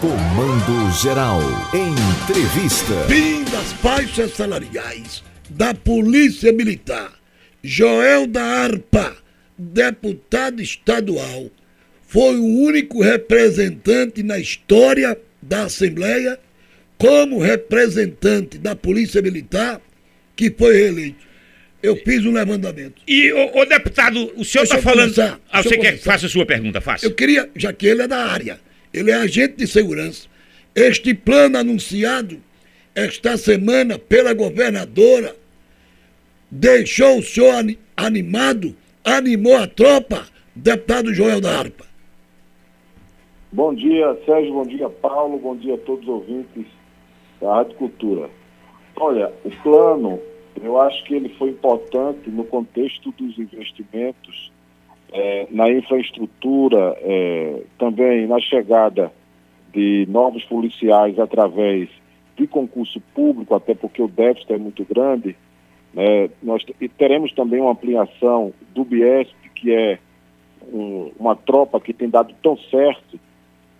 Comando Geral. Entrevista. Fim das faixas salariais da Polícia Militar. Joel da Arpa, deputado estadual, foi o único representante na história da Assembleia como representante da Polícia Militar que foi reeleito. Eu fiz um levantamento. E, ô, ô, deputado, o senhor está eu falando. começar, ah, você quer começar. faça a sua pergunta, faça. Eu queria, já que ele é da área, ele é agente de segurança. Este plano anunciado esta semana pela governadora deixou o senhor ani- animado, animou a tropa, deputado Joel da Arpa. Bom dia, Sérgio, bom dia, Paulo, bom dia a todos os ouvintes da Rádio Cultura. Olha, o plano, eu acho que ele foi importante no contexto dos investimentos eh, na infraestrutura, eh, também na chegada de novos policiais através de concurso público, até porque o déficit é muito grande. né? Nós e teremos também uma ampliação do BIESP, que é um- uma tropa que tem dado tão certo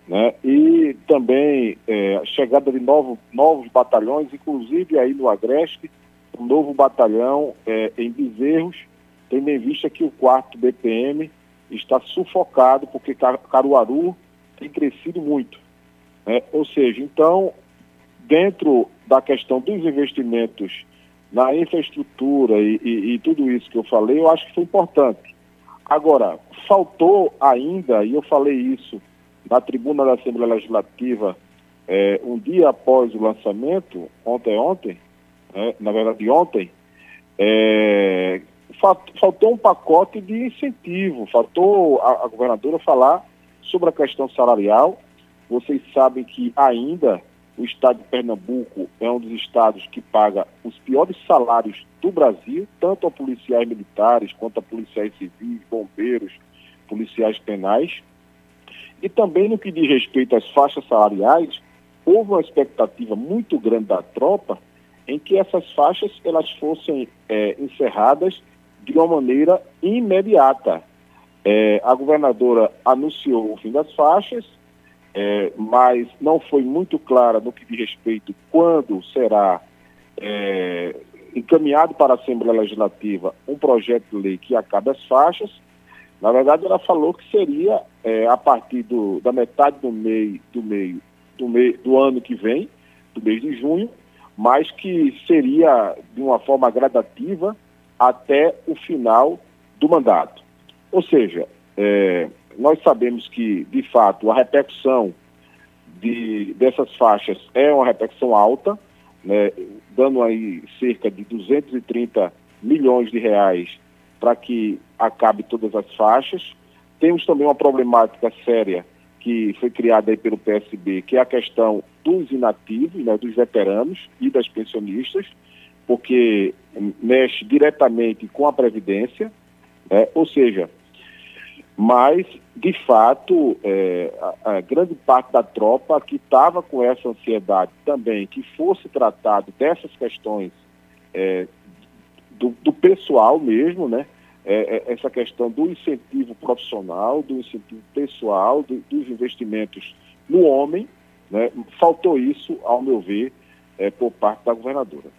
né? E também é, a chegada de novo, novos batalhões, inclusive aí no Agreste, um novo batalhão é, em Bezerros, tendo em vista que o quarto BPM está sufocado porque Car- Caruaru tem crescido muito. né? Ou seja, então, dentro da questão dos investimentos na infraestrutura e, e- e tudo isso que eu falei, eu acho que foi importante. Agora, faltou ainda, e eu falei isso na tribuna da Assembleia Legislativa, eh, um dia após o lançamento, ontem, ontem, né, na verdade ontem, eh, faltou um pacote de incentivo, faltou a, a governadora falar sobre a questão salarial. Vocês sabem que ainda o estado de Pernambuco é um dos estados que paga os piores salários do Brasil, tanto a policiais militares quanto a policiais civis, bombeiros, policiais penais. E também no que diz respeito às faixas salariais, houve uma expectativa muito grande da tropa em que essas faixas elas fossem eh, encerradas de uma maneira imediata. Eh, a governadora anunciou o fim das faixas, eh, mas não foi muito clara no que diz respeito quando será eh, encaminhado para a Assembleia Legislativa um projeto de lei que acabe as faixas. Na verdade, ela falou que seria eh, a partir do- da metade do meio do meio do, mei- do ano que vem, do mês de junho, mas que seria de uma forma gradativa até o final do mandato. Ou seja, eh, nós sabemos que, de fato, a repercussão de, dessas faixas é uma repercussão alta, né, dando aí cerca de 230 milhões de reais para que acabe todas as faixas. Temos também uma problemática séria que foi criada aí pelo PSB, que é a questão dos inativos, né, dos veteranos e das pensionistas, porque mexe diretamente com a Previdência, né, ou seja, mas, de fato, é, a, a grande parte da tropa que estava com essa ansiedade também, que fosse tratado dessas questões é, do, do pessoal mesmo, né? É, é, essa questão do incentivo profissional, do incentivo pessoal, do- dos investimentos no homem, né? faltou isso, ao meu ver, é, por parte da governadora.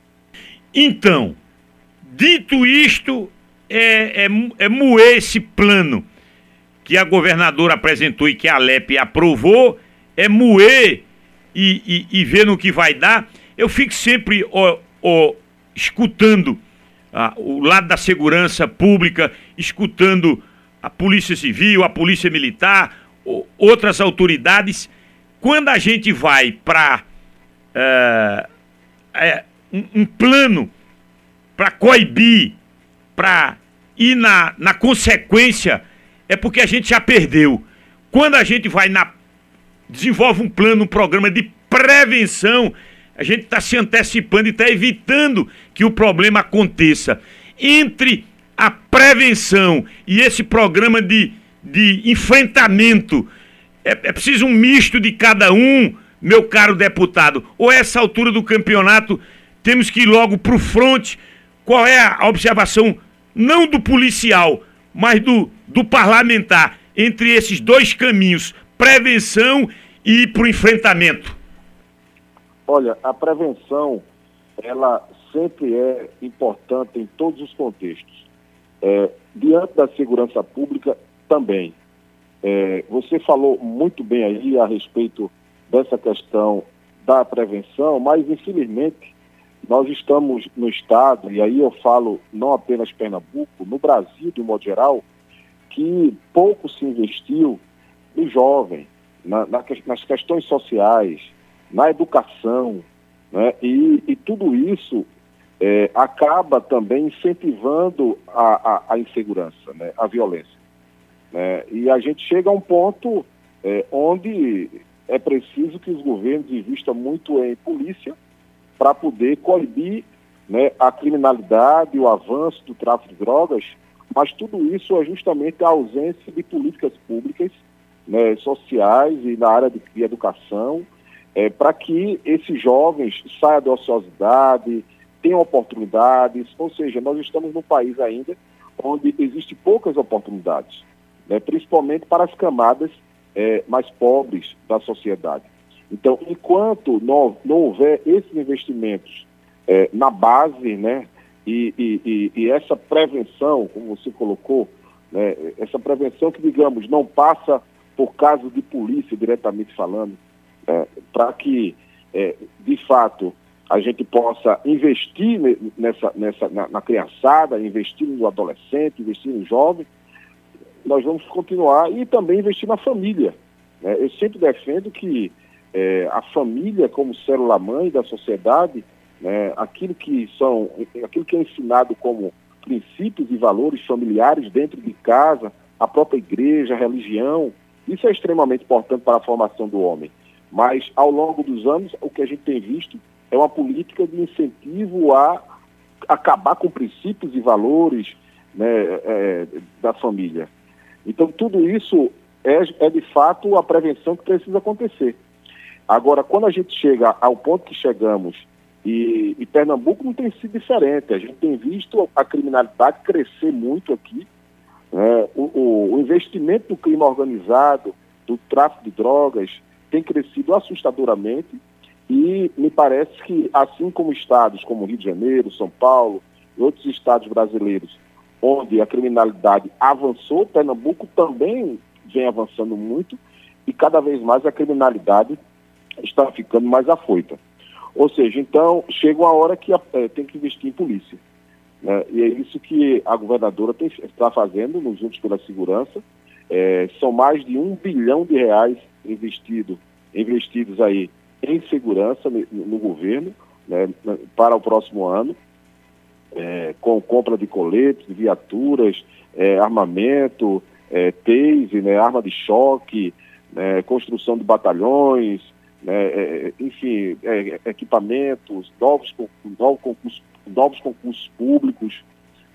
Então, dito isto, é, é, é moer esse plano que a governadora apresentou e que a Alep aprovou, é moer e, e, e ver no que vai dar. Eu fico sempre ó, ó, escutando ah, o lado da segurança pública, escutando a Polícia Civil, a Polícia Militar, outras autoridades. Quando a gente vai para é, um, um plano para coibir, para ir na, na consequência, é porque a gente já perdeu. Quando a gente vai na. desenvolve um plano, um programa de prevenção, a gente está se antecipando e está evitando que o problema aconteça. Entre a prevenção e esse programa de, de enfrentamento, é, é preciso um misto de cada um, meu caro deputado. Ou a essa altura do campeonato temos que ir logo para o fronte. Qual é a observação, não do policial, mas do, do parlamentar, entre esses dois caminhos, prevenção e para o enfrentamento? Olha, a prevenção, ela sempre é importante em todos os contextos. É, diante da segurança pública, também. É, você falou muito bem aí a respeito dessa questão da prevenção, mas infelizmente nós estamos no Estado, e aí eu falo não apenas Pernambuco, no Brasil de um modo geral, que pouco se investiu no jovem, na, na, nas questões sociais, na educação, né? e, e tudo isso é, acaba também incentivando a, a, a insegurança, né? a violência. Né? E a gente chega a um ponto é, onde é preciso que os governos invistam muito em polícia para poder coibir né, a criminalidade, o avanço do tráfico de drogas, mas tudo isso é justamente a ausência de políticas públicas, né, sociais e na área de, de educação, é, para que esses jovens saiam da ociosidade, tenham oportunidades, ou seja, nós estamos num país ainda onde existem poucas oportunidades, né, principalmente para as camadas é, mais pobres da sociedade. Então, enquanto não, não houver esses investimentos é, na base, né, e, e, e, essa prevenção, como você colocou, né, essa prevenção que, digamos, não passa por casos de polícia diretamente falando, é, para que, é, de fato, a gente possa investir nessa, nessa, na, na criançada, investir no adolescente, investir no jovem, nós vamos continuar e também investir na família. Né? Eu sempre defendo que é, a família como célula-mãe da sociedade, né, aquilo, que são, aquilo que é ensinado como princípios e valores familiares dentro de casa, a própria igreja, a religião, isso é extremamente importante para a formação do homem. Mas, ao longo dos anos, o que a gente tem visto é uma política de incentivo a acabar com princípios e valores né, é, da família. Então, tudo isso é, é de fato a prevenção que precisa acontecer. Agora, quando a gente chega ao ponto que chegamos, e, e, Pernambuco não tem sido diferente, a gente tem visto a criminalidade crescer muito aqui, né? o, o, investimento do crime organizado, do tráfico de drogas, tem crescido assustadoramente e me parece que, assim como estados como Rio de Janeiro, São Paulo e outros estados brasileiros onde a criminalidade avançou, Pernambuco também vem avançando muito e cada vez mais a criminalidade está ficando mais afoita. Ou seja, então chega uma hora que é, tem que investir em polícia. Né? E é isso que a governadora tem, está fazendo nos juntos pela segurança. É, são mais de um bilhão de reais investido, investidos aí em segurança no, no governo né, para o próximo ano é, com compra de coletes, viaturas, é, armamento, é, tase, né, arma de choque, né, construção de batalhões, é, enfim, é, equipamentos, novos, novos, concursos, novos concursos públicos.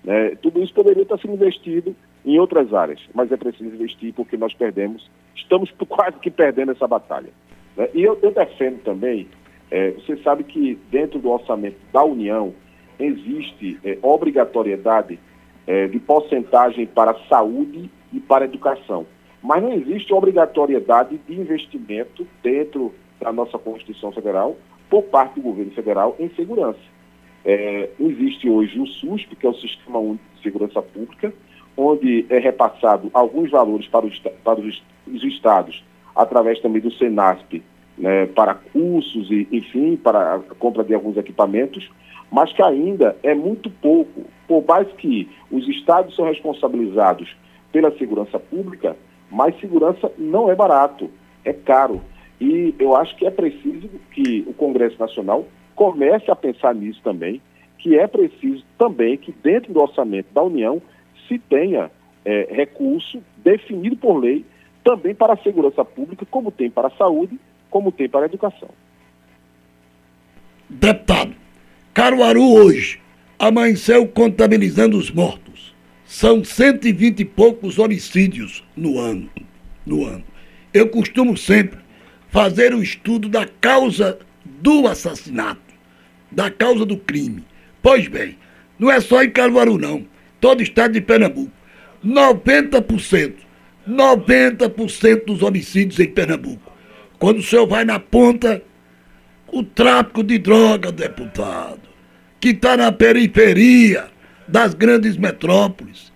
Né, tudo isso poderia estar sendo investido em outras áreas, mas é preciso investir porque nós perdemos, estamos quase que perdendo essa batalha. Né? E eu, eu defendo também, é, você sabe que dentro do orçamento da União, existe é, obrigatoriedade é, de porcentagem para saúde e para educação. Mas não existe obrigatoriedade de investimento dentro da nossa Constituição Federal por parte do governo federal em segurança. É, existe hoje o SUSP, que é o Sistema Único de Segurança Pública, onde é repassado alguns valores para os, para os, os estados, através também do SENASP, né, para cursos e, enfim, para a compra de alguns equipamentos, mas que ainda é muito pouco. Por mais que os estados são responsabilizados pela segurança pública, mas segurança não é barato, é caro. E eu acho que é preciso que o Congresso Nacional comece a pensar nisso também, que é preciso também que dentro do orçamento da União se tenha é, recurso definido por lei também para a segurança pública, como tem para a saúde, como tem para a educação. Deputado, Caruaru hoje amanheceu contabilizando os mortos. São 120 e poucos homicídios no ano. No ano. Eu costumo sempre fazer o estudo da causa do assassinato, da causa do crime. Pois bem, não é só em Caruaru não, todo o estado de Pernambuco. 90%, 90% dos homicídios em Pernambuco Quando o senhor vai na ponta, o tráfico de droga, deputado, que está na periferia das grandes metrópoles.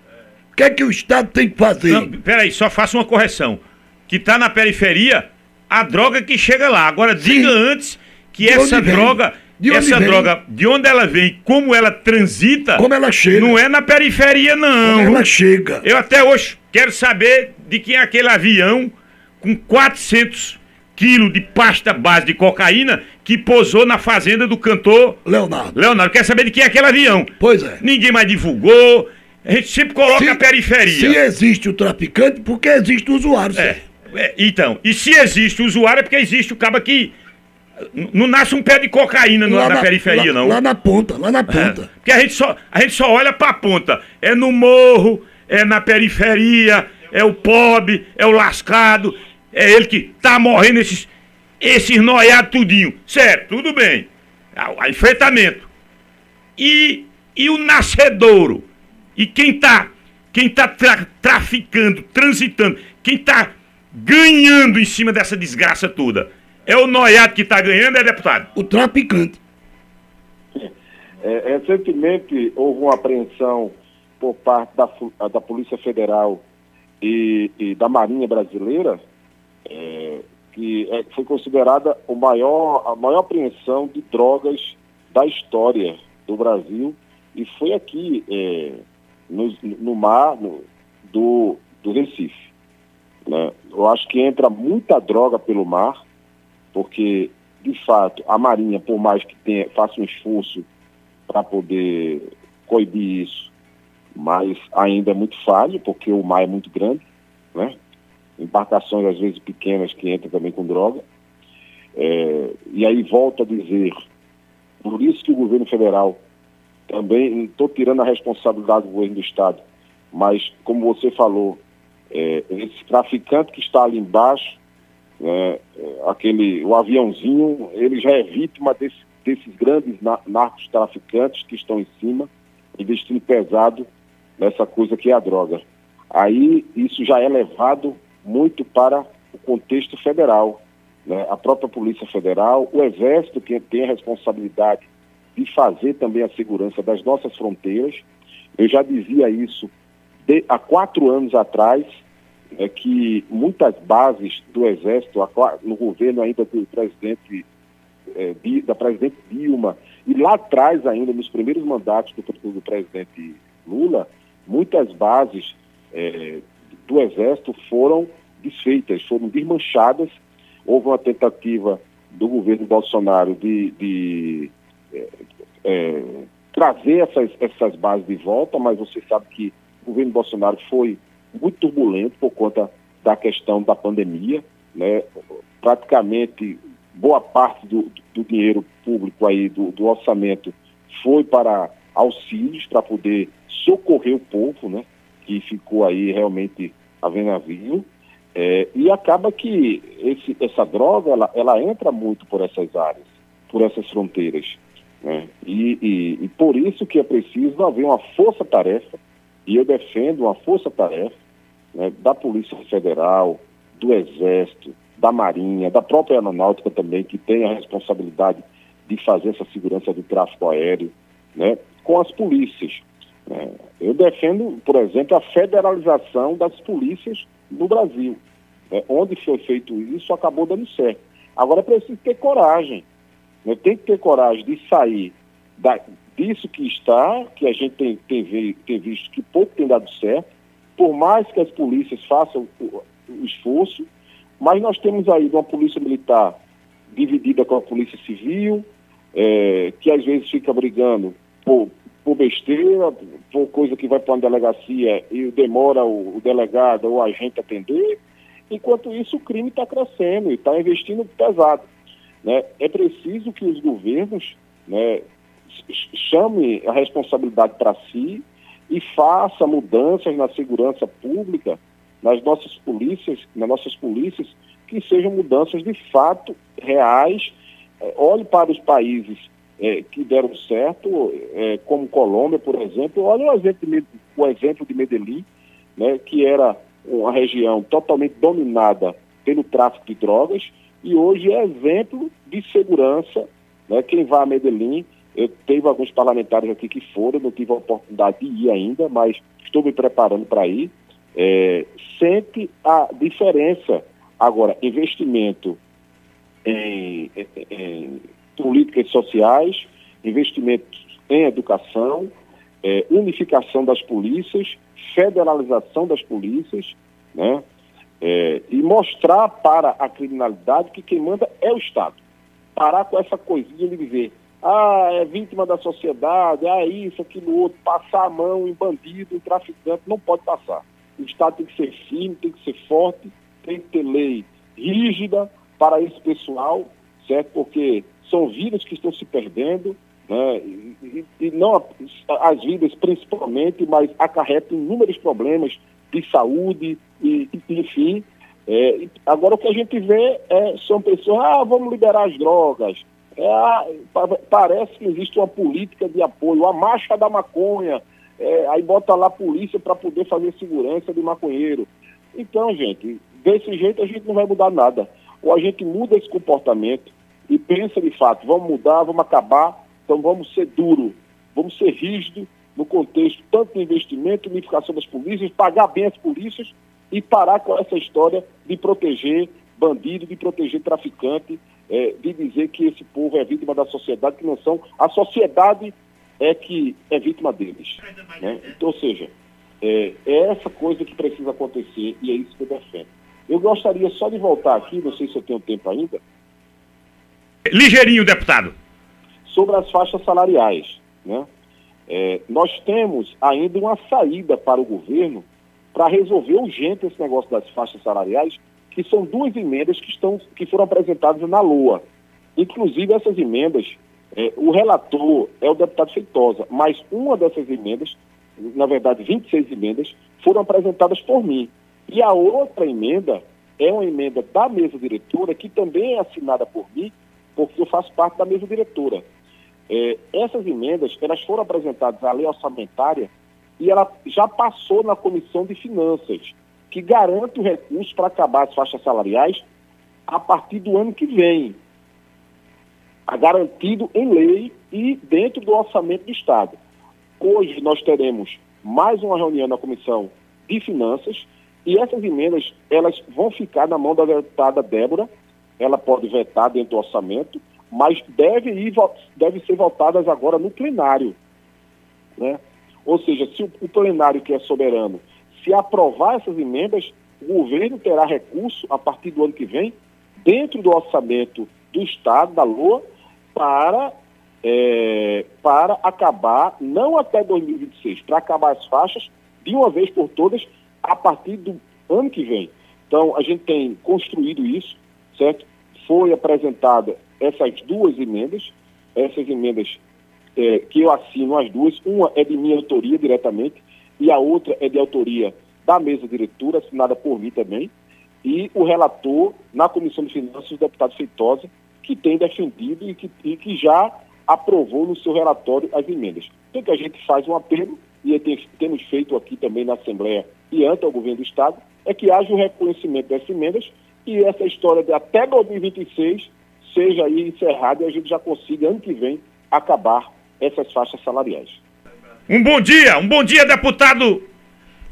O que é que o Estado tem que fazer? Não, peraí, só faça uma correção. Que está na periferia, a droga que chega lá. Agora, diga Sim. antes que de essa droga. De essa vem? droga, de onde ela vem, como ela transita. Como ela chega. Não é na periferia, não. Como ela chega. Eu até hoje quero saber de quem é aquele avião com 400 quilos de pasta base de cocaína que posou na fazenda do cantor Leonardo. Leonardo, quer saber de quem é aquele avião? Pois é. Ninguém mais divulgou. A gente sempre coloca se, a periferia. Se existe o traficante, porque existe o usuário. É, é, então, e se existe o usuário é porque existe o cabo que não nasce um pé de cocaína lá na, na periferia, lá, não. Lá na ponta, lá na ponta. É, porque a gente, só, a gente só olha pra ponta. É no morro, é na periferia, é o pobre, é o lascado, é ele que tá morrendo esses, esses noiados tudinho. Certo, tudo bem. A, a enfrentamento. E, e o nascedouro? E quem tá, quem tá tra traficando, transitando, quem tá ganhando em cima dessa desgraça toda? É o noiado que está ganhando, é deputado? O traficante. É, recentemente houve uma apreensão por parte da, da Polícia Federal e, e da Marinha Brasileira, é, que é, foi considerada o maior, a maior apreensão de drogas da história do Brasil e foi aqui é, no, no, mar no, do, do Recife. Né? Eu acho que entra muita droga pelo mar, porque, de fato, a Marinha, por mais que tenha, faça um esforço para poder coibir isso, mas ainda é muito falho, porque o mar é muito grande, né? embarcações às vezes pequenas que entram também com droga. É, e aí volto a dizer, por isso que o governo federal também, estou tirando a responsabilidade do governo do Estado, mas como você falou, é, esse traficante que está ali embaixo, né, aquele, o aviãozinho, ele já é vítima desse, desses grandes na, narcos traficantes que estão em cima, investindo pesado nessa coisa que é a droga. Aí isso já é levado muito para o contexto federal. Né? A própria Polícia Federal, o Exército, que tem a responsabilidade de fazer também a segurança das nossas fronteiras. Eu já dizia isso de, há quatro anos atrás, é que muitas bases do Exército, no governo ainda do presidente, é, da presidente Dilma, e lá atrás ainda, nos primeiros mandatos do, do presidente Lula, muitas bases é, do Exército foram desfeitas, foram desmanchadas. Houve uma tentativa do governo Bolsonaro de, de é, trazer essas, essas bases de volta, mas você sabe que governo Bolsonaro foi muito turbulento por conta da questão da pandemia, né? Praticamente boa parte do, do dinheiro público aí do, do, orçamento foi para auxílios para poder socorrer o povo, né? Que ficou aí realmente ver navio. É, e acaba que esse, essa droga ela, ela entra muito por essas áreas, por essas fronteiras. Né? E, e, e por isso que é preciso haver uma força-tarefa e eu defendo uma força-tarefa né, da Polícia Federal, do Exército, da Marinha, da própria Aeronáutica também, que tem a responsabilidade de fazer essa segurança do tráfego aéreo, né, com as polícias. Né. Eu defendo, por exemplo, a federalização das polícias no Brasil. Né. Onde foi feito isso, acabou dando certo. Agora é preciso ter coragem. Né. Tem que ter coragem de sair da, disso que está, que a gente tem, tem, tem visto que pouco tem dado certo, por mais que as polícias façam o, o esforço, mas nós temos aí uma polícia militar dividida com a polícia civil, é, que às vezes fica brigando por, por besteira, por coisa que vai para uma delegacia e demora o, o delegado ou o agente atender. Enquanto isso, o crime está crescendo e está investindo pesado. Né? É preciso que os governos né, chame a responsabilidade para si e faça mudanças na segurança pública, nas nossas polícias, nas nossas polícias, que sejam mudanças de fato reais. É, olhe para os países é, que deram certo, é, como Colômbia, por exemplo. Olha o exemplo de, o exemplo de Medellín, né, que era uma região totalmente dominada pelo tráfico de drogas, e hoje é exemplo de segurança. Né? Quem vai a Medellín, eu teve alguns parlamentares aqui que foram, não tive a oportunidade de ir ainda, mas estou me preparando para ir. É, sente a diferença. Agora, investimento em, em, em políticas sociais, investimentos em educação, é, unificação das polícias, federalização das polícias, né? É, e mostrar para a criminalidade que quem manda é o Estado. Parar com essa coisinha de dizer, ah, é vítima da sociedade, ah, isso, aquilo, outro, passar a mão em bandido, em traficante, não pode passar. O Estado tem que ser firme, tem que ser forte, tem que ter lei rígida para esse pessoal, certo? Porque são vidas que estão se perdendo, né? e, e não as vidas principalmente, mas acarretam inúmeros problemas de saúde, e, enfim. É, agora o que a gente vê é, são pessoas, ah, vamos liberar as drogas. É, parece que existe uma política de apoio, a marcha da maconha, é, aí bota lá a polícia para poder fazer segurança de maconheiro. Então, gente, desse jeito a gente não vai mudar nada. Ou a gente muda esse comportamento e pensa de fato, vamos mudar, vamos acabar, então vamos ser duro, vamos ser rígido no contexto tanto de investimento, unificação das polícias, pagar bem as polícias e parar com essa história de proteger bandido, de proteger traficante, é, de dizer que esse povo é vítima da sociedade, que não são. A sociedade é que é vítima deles. Né? Então, ou seja, é, é, essa coisa que precisa acontecer e é isso que eu defendo. Eu gostaria só de voltar aqui, não sei se eu tenho tempo ainda. Ligeirinho, deputado. Sobre as faixas salariais. Né? É, nós temos ainda uma saída para o governo para resolver urgente esse negócio das faixas salariais, que são duas emendas que, estão, que foram apresentadas na LOA. Inclusive, essas emendas, é, o relator é o deputado Feitosa, mas uma dessas emendas, na verdade, 26 emendas, foram apresentadas por mim. E a outra emenda é uma emenda da mesa diretora, que também é assinada por mim, porque eu faço parte da mesa diretora. É, essas emendas, elas foram apresentadas à lei orçamentária e ela já passou na Comissão de Finanças, que garante o recurso para acabar as faixas salariais a partir do ano que vem. Garantido em lei e dentro do orçamento do Estado. Hoje nós teremos mais uma reunião na Comissão de Finanças e essas emendas elas vão ficar na mão da deputada Débora. Ela pode vetar dentro do orçamento, mas deve, ir, deve ser votadas agora no plenário. Né? Ou seja, se o, plenário que é soberano, se aprovar essas emendas, o governo terá recurso a partir do ano que vem, dentro do orçamento do Estado, da LOA, para, é, para acabar, não até 2026, para acabar as faixas de uma vez por todas a partir do ano que vem. Então, a gente tem construído isso, certo? Foi apresentada essas duas emendas, essas emendas é, que eu assino as duas, uma é de minha autoria diretamente e a outra é de autoria da mesa diretora, assinada por mim também, e o relator na Comissão de Finanças, o deputado Feitosa, que tem defendido e que, e que já aprovou no seu relatório as emendas. Então que a gente faz um apelo, e tem, temos feito aqui também na Assembleia e ante o governo do Estado, é que haja o um reconhecimento dessas emendas e essa história de até 2026 seja aí encerrada e a gente já consiga, ano que vem, acabar essas faixas salariais. Um bom dia, um bom dia, deputado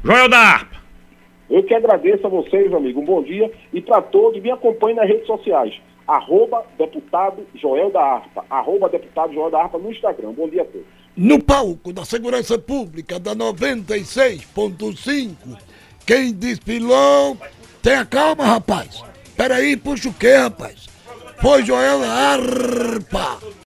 Joel da Arpa. Eu que agradeço a vocês, amigo. Um bom dia. E para todos, me acompanhem nas redes sociais. Arroba deputado Joel da Arpa. Arroba deputado Joel da Arpa no Instagram. Bom dia a todos. No palco da Segurança Pública da 96.5, quem desfilou. Tenha calma, rapaz. Peraí, puxa o quê, rapaz? Foi Joel da Arpa.